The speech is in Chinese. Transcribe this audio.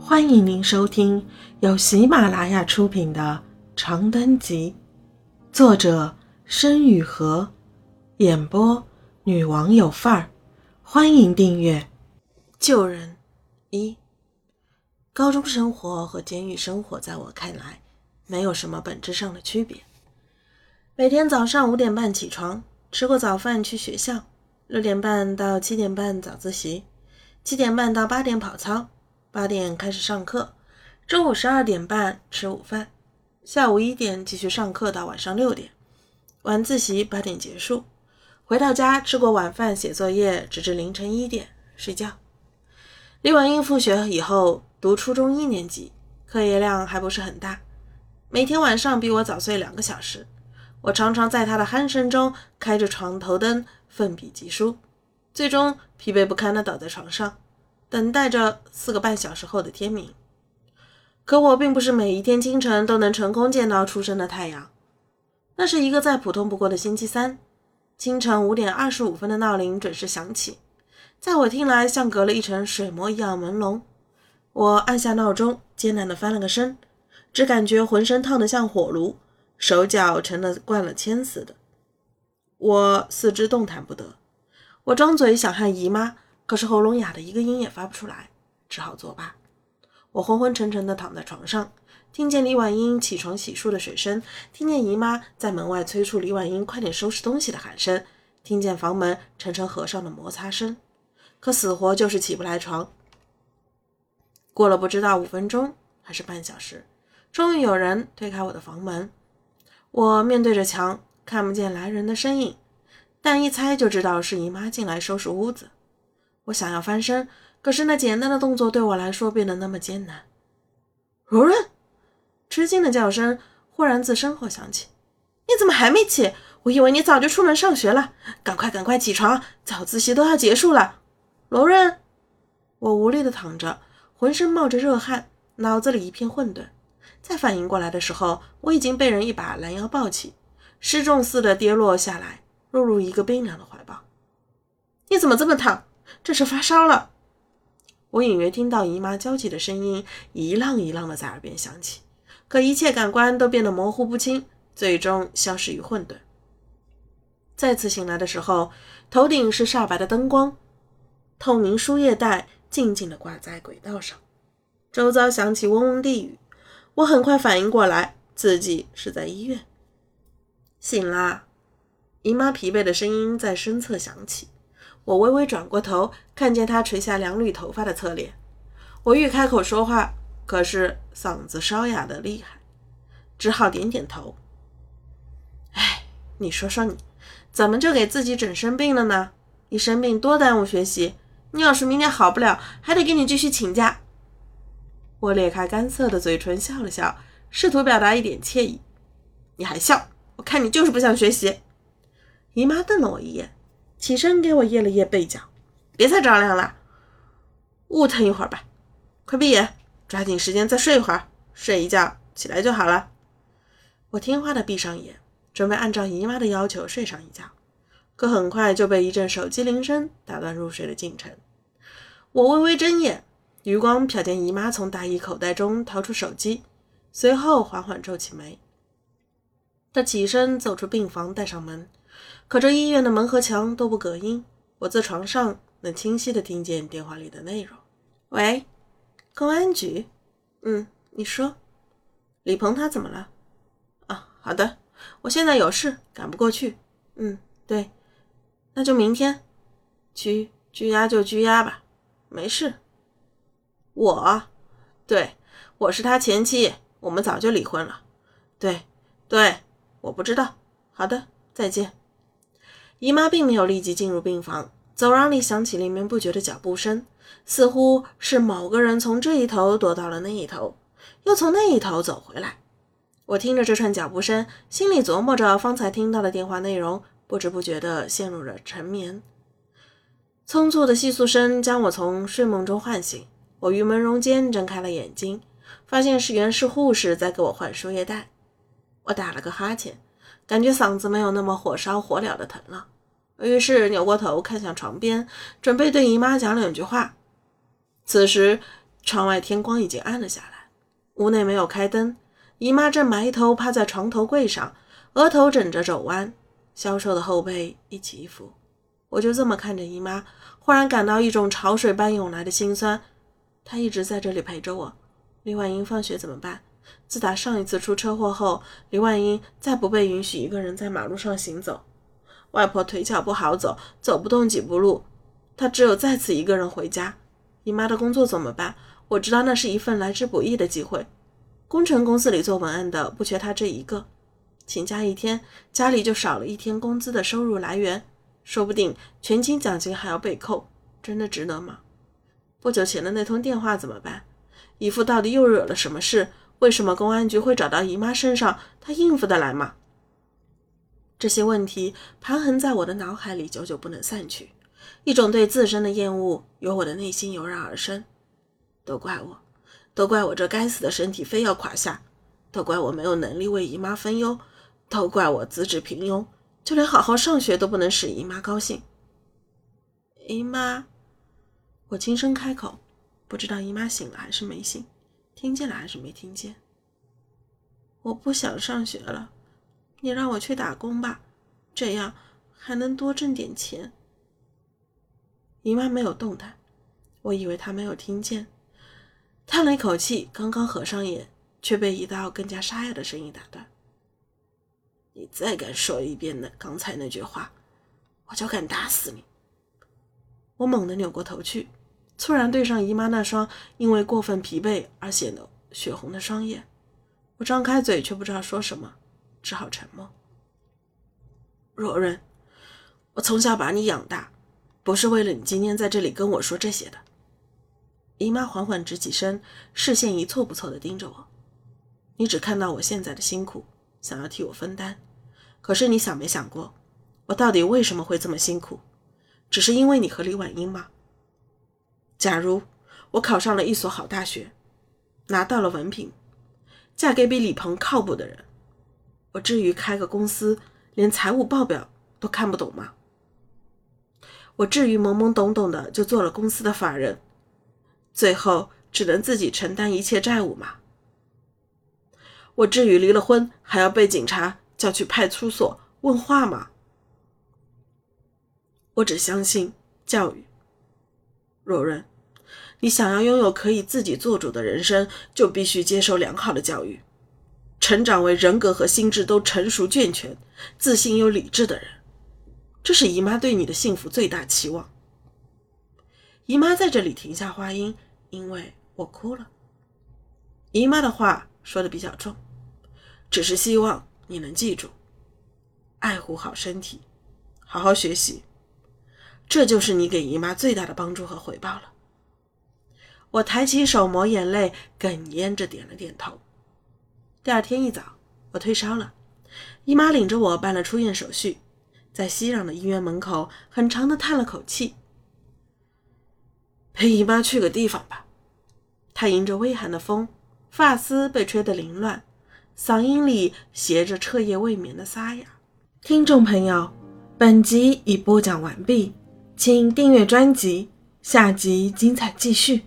欢迎您收听由喜马拉雅出品的《长灯集》，作者申雨禾，演播女王有范儿。欢迎订阅。救人一，高中生活和监狱生活在我看来没有什么本质上的区别。每天早上五点半起床，吃过早饭去学校，六点半到七点半早自习，七点半到八点跑操。八点开始上课，中午十二点半吃午饭，下午一点继续上课到晚上六点，晚自习八点结束，回到家吃过晚饭写作业，直至凌晨一点睡觉。李婉英复学以后读初中一年级，课业量还不是很大，每天晚上比我早睡两个小时，我常常在他的鼾声中开着床头灯奋笔疾书，最终疲惫不堪地倒在床上。等待着四个半小时后的天明，可我并不是每一天清晨都能成功见到初升的太阳。那是一个再普通不过的星期三，清晨五点二十五分的闹铃准时响起，在我听来像隔了一层水膜一样朦胧。我按下闹钟，艰难地翻了个身，只感觉浑身烫得像火炉，手脚成了灌了铅似的。我四肢动弹不得，我张嘴想喊姨妈。可是喉咙哑的一个音也发不出来，只好作罢。我昏昏沉沉地躺在床上，听见李婉英起床洗漱的水声，听见姨妈在门外催促李婉英快点收拾东西的喊声，听见房门沉沉合上的摩擦声，可死活就是起不来床。过了不知道五分钟还是半小时，终于有人推开我的房门。我面对着墙，看不见来人的身影，但一猜就知道是姨妈进来收拾屋子。我想要翻身，可是那简单的动作对我来说变得那么艰难。如润，吃惊的叫声忽然自身后响起：“你怎么还没起？我以为你早就出门上学了。赶快，赶快起床，早自习都要结束了。”罗润，我无力地躺着，浑身冒着热汗，脑子里一片混沌。再反应过来的时候，我已经被人一把拦腰抱起，失重似的跌落下来，落入一个冰凉的怀抱。你怎么这么烫？这是发烧了，我隐约听到姨妈焦急的声音一浪一浪的在耳边响起，可一切感官都变得模糊不清，最终消失于混沌。再次醒来的时候，头顶是煞白的灯光，透明输液带静静的挂在轨道上，周遭响起嗡嗡地语。我很快反应过来，自己是在医院。醒啦！姨妈疲惫的声音在身侧响起。我微微转过头，看见他垂下两缕头发的侧脸。我欲开口说话，可是嗓子沙哑的厉害，只好点点头。哎，你说说你，怎么就给自己整生病了呢？一生病多耽误学习。你要是明天好不了，还得给你继续请假。我咧开干涩的嘴唇笑了笑，试图表达一点歉意。你还笑？我看你就是不想学习。姨妈瞪了我一眼。起身给我掖了掖被角，别再着凉了，捂腾一会儿吧。快闭眼，抓紧时间再睡一会儿，睡一觉起来就好了。我听话的闭上眼，准备按照姨妈的要求睡上一觉，可很快就被一阵手机铃声打断入睡的进程。我微微睁眼，余光瞟见姨妈从大衣口袋中掏出手机，随后缓缓皱起眉。她起身走出病房，带上门。可这医院的门和墙都不隔音，我在床上能清晰地听见电话里的内容。喂，公安局？嗯，你说，李鹏他怎么了？啊，好的，我现在有事，赶不过去。嗯，对，那就明天。拘拘押就拘押吧，没事。我，对，我是他前妻，我们早就离婚了。对，对，我不知道。好的，再见。姨妈并没有立即进入病房，走廊里响起连绵不绝的脚步声，似乎是某个人从这一头躲到了那一头，又从那一头走回来。我听着这串脚步声，心里琢磨着方才听到的电话内容，不知不觉地陷入了沉眠。匆促的窸窣声将我从睡梦中唤醒，我于朦胧间睁开了眼睛，发现是原氏护士在给我换输液带。我打了个哈欠。感觉嗓子没有那么火烧火燎的疼了，于是扭过头看向床边，准备对姨妈讲两句话。此时，窗外天光已经暗了下来，屋内没有开灯。姨妈正埋头趴在床头柜上，额头枕着肘弯，消瘦的后背一起一伏。我就这么看着姨妈，忽然感到一种潮水般涌来的心酸。她一直在这里陪着我。李婉英放学怎么办？自打上一次出车祸后，李婉英再不被允许一个人在马路上行走。外婆腿脚不好走，走不动几步路，她只有再次一个人回家。姨妈的工作怎么办？我知道那是一份来之不易的机会。工程公司里做文案的不缺她这一个，请假一天，家里就少了一天工资的收入来源，说不定全勤奖金还要被扣，真的值得吗？不久前的那通电话怎么办？姨父到底又惹了什么事？为什么公安局会找到姨妈身上？她应付得来吗？这些问题盘桓在我的脑海里，久久不能散去，一种对自身的厌恶由我的内心油然而生，都怪我。都怪我这该死的身体非要垮下，都怪我没有能力为姨妈分忧，都怪我资质平庸，就连好好上学都不能使姨妈高兴。姨妈，我轻声开口，不知道姨妈醒了还是没醒，听见了还是没听见。我不想上学了，你让我去打工吧，这样还能多挣点钱。姨妈没有动弹，我以为她没有听见。叹了一口气，刚刚合上眼，却被一道更加沙哑的声音打断：“你再敢说一遍那刚才那句话，我就敢打死你！”我猛地扭过头去，猝然对上姨妈那双因为过分疲惫而显得血红的双眼。我张开嘴，却不知道说什么，只好沉默。若润，我从小把你养大，不是为了你今天在这里跟我说这些的。姨妈缓缓直起身，视线一错不错地盯着我。你只看到我现在的辛苦，想要替我分担。可是你想没想过，我到底为什么会这么辛苦？只是因为你和李婉英吗？假如我考上了一所好大学，拿到了文凭，嫁给比李鹏靠谱的人，我至于开个公司，连财务报表都看不懂吗？我至于懵懵懂懂的就做了公司的法人？最后只能自己承担一切债务吗？我至于离了婚还要被警察叫去派出所问话吗？我只相信教育。若润，你想要拥有可以自己做主的人生，就必须接受良好的教育，成长为人格和心智都成熟健全、自信又理智的人。这是姨妈对你的幸福最大期望。姨妈在这里停下话音。因为我哭了，姨妈的话说的比较重，只是希望你能记住，爱护好身体，好好学习，这就是你给姨妈最大的帮助和回报了。我抬起手抹眼泪，哽咽着点了点头。第二天一早，我退烧了，姨妈领着我办了出院手续，在熙攘的医院门口，很长的叹了口气。陪姨妈去个地方吧。她迎着微寒的风，发丝被吹得凌乱，嗓音里携着彻夜未眠的沙哑。听众朋友，本集已播讲完毕，请订阅专辑，下集精彩继续。